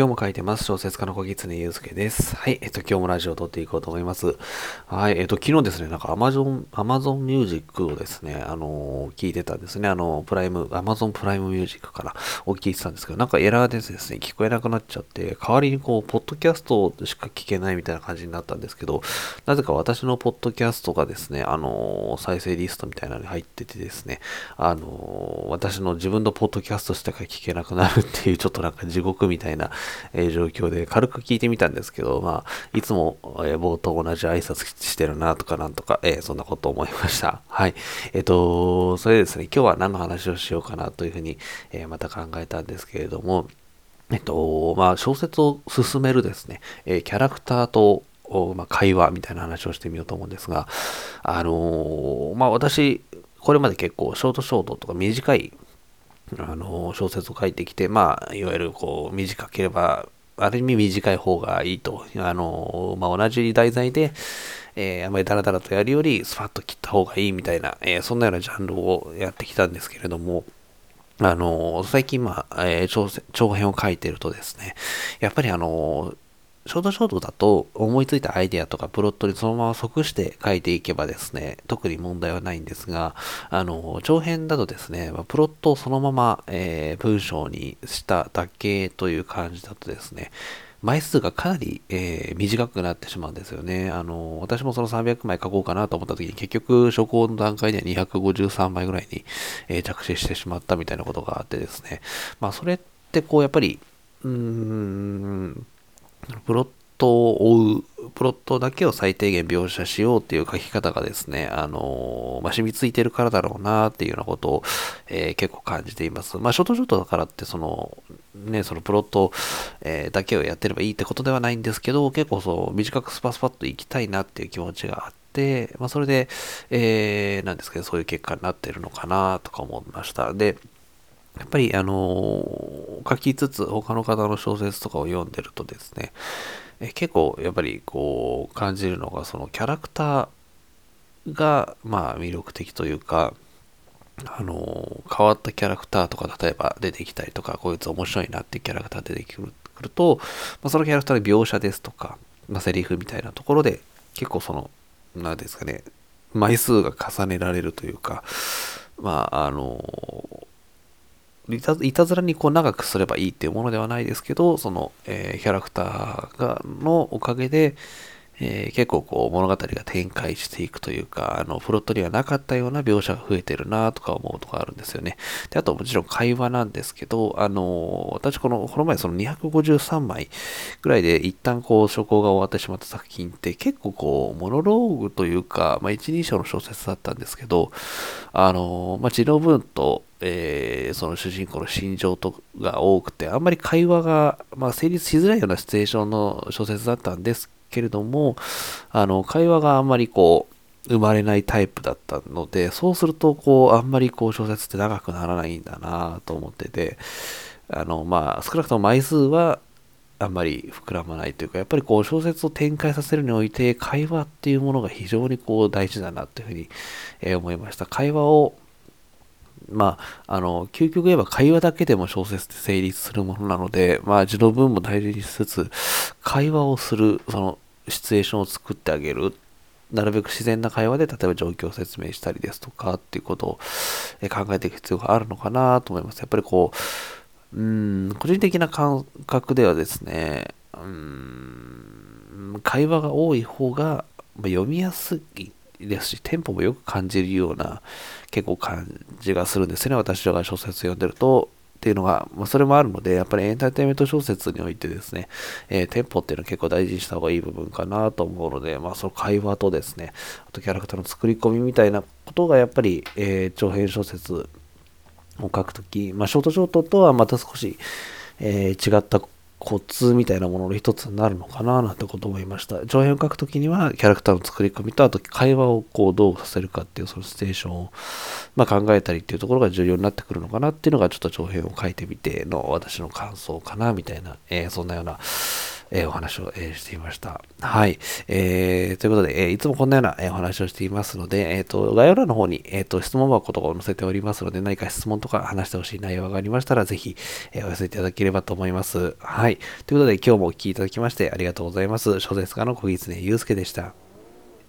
今日も書いてます。小説家の小狐祐介です。はい。えっと、今日もラジオを撮っていこうと思います。はい。えっと、昨日ですね、なんか Amazon、Amazon Music をですね、あのー、聞いてたんですね。あの、プライム、Amazon プライムミュージックからを聞いてたんですけど、なんかエラーでですね、聞こえなくなっちゃって、代わりにこう、ポッドキャストしか聞けないみたいな感じになったんですけど、なぜか私のポッドキャストがですね、あのー、再生リストみたいなのに入っててですね、あの、私の自分のポッドキャストしか聞けなくなるっていう、ちょっとなんか地獄みたいなえー、状況で軽く聞いてみたんですけど、まあ、いつも、えー、冒頭同じ挨拶してるなとかなんとか、えー、そんなこと思いました。はい。えっ、と、それですね、今日は何の話をしようかなというふうに、えまた考えたんですけれども、えっと、まあ、小説を進めるですね、えキャラクターとまあ、会話みたいな話をしてみようと思うんですが、あのー、まあ私、これまで結構ショートショートとか短いあの、小説を書いてきて、まあ、いわゆるこう、短ければ、ある意味短い方がいいと。あの、まあ、同じ題材で、えー、あまりダラダラとやるより、スパッと切った方がいいみたいな、えー、そんなようなジャンルをやってきたんですけれども、あの、最近、まあ、えー、長編を書いてるとですね、やっぱりあの、ショートショートだと思いついたアイデアとかプロットにそのまま即して書いていけばですね、特に問題はないんですが、あの、長編だとですね、プロットをそのまま、えー、文章にしただけという感じだとですね、枚数がかなり、えー、短くなってしまうんですよね。あの、私もその300枚書こうかなと思った時に結局初稿の段階では253枚ぐらいに、えー、着手してしまったみたいなことがあってですね。まあそれってこうやっぱり、うーん、プロットを追う、プロットだけを最低限描写しようっていう書き方がですね、あのまあ、染みついてるからだろうなっていうようなことを、えー、結構感じています。まあ、ショートショートだからって、その、ね、そのプロット、えー、だけをやってればいいってことではないんですけど、結構そう、短くスパスパッといきたいなっていう気持ちがあって、まあ、それで、えー、なんですけど、そういう結果になってるのかなとか思いました。で、やっぱり、あの書きつつ他の方の小説とかを読んでるとですね、え結構やっぱりこう感じるのがそのキャラクターがまあ魅力的というか、あの変わったキャラクターとか例えば出てきたりとかこいつ面白いなっていうキャラクター出てくると、まあ、そのキャラクターの描写ですとか、まあ、セリフみたいなところで結構その何ですかね枚数が重ねられるというかまああのいたいたずらにこう長くすればいいっていうものではないですけど、その、えー、キャラクターがのおかげで、えー、結構こう物語が展開していくというか、あの、プロットにはなかったような描写が増えてるなとか思うとかあるんですよね。で、あともちろん会話なんですけど、あの、私この、この前その253枚ぐらいで一旦こう初稿が終わってしまった作品って結構こう、モノローグというか、まあ一人称の小説だったんですけど、あの、まあ字の文と、えー、その主人公の心情とが多くて、あんまり会話が、まあ、成立しづらいようなシチュエーションの小説だったんですけれども、あの、会話があんまりこう、生まれないタイプだったので、そうすると、こう、あんまりこう、小説って長くならないんだなと思ってて、あの、まあ、少なくとも枚数は、あんまり膨らまないというか、やっぱりこう小説を展開させるにおいて、会話っていうものが非常にこう大事だなというふうに、え思いました。会話をまあ、あの、究極言えば会話だけでも小説って成立するものなので、まあ、字の文も大事にしつつ、会話をする、その、シチュエーションを作ってあげる。なるべく自然な会話で、例えば状況を説明したりですとかっていうことを考えていく必要があるのかなと思います。やっぱりこう、うん、個人的な感覚ではですね、うん、会話が多い方が読みやすいですし、テンポもよく感じるような結構感じがするんですね。私らが小説読んでると。っていうのが、まあ、それもあるので、やっぱりエンターテインメント小説においてですね、えー、テンポっていうのは結構大事にした方がいい部分かなと思うので、まあ、その会話とですね、あとキャラクターの作り込みみたいなことがやっぱり、えー、長編小説を書くとき、まあ、ショートショートとはまた少し、えー、違ったコツみたいなものの一つになるのかななんてことを思いました。長編を書くときにはキャラクターの作り込みとあと会話をこうどうさせるかっていうそのステーションを、ま、考えたりっていうところが重要になってくるのかなっていうのがちょっと長編を書いてみての私の感想かなみたいな、えー、そんなようなえー、お話を、えー、していました。はい。えー、ということで、え、いつもこんなような、え、お話をしていますので、えっ、と、概要欄の方に、えっ、と、質問箱とかを載せておりますので、何か質問とか話してほしい内容がありましたら、ぜひ、え、お寄せいただければと思います。はい。ということで、今日もお聴きいただきましてありがとうございます。小説家の小木常祐介でした。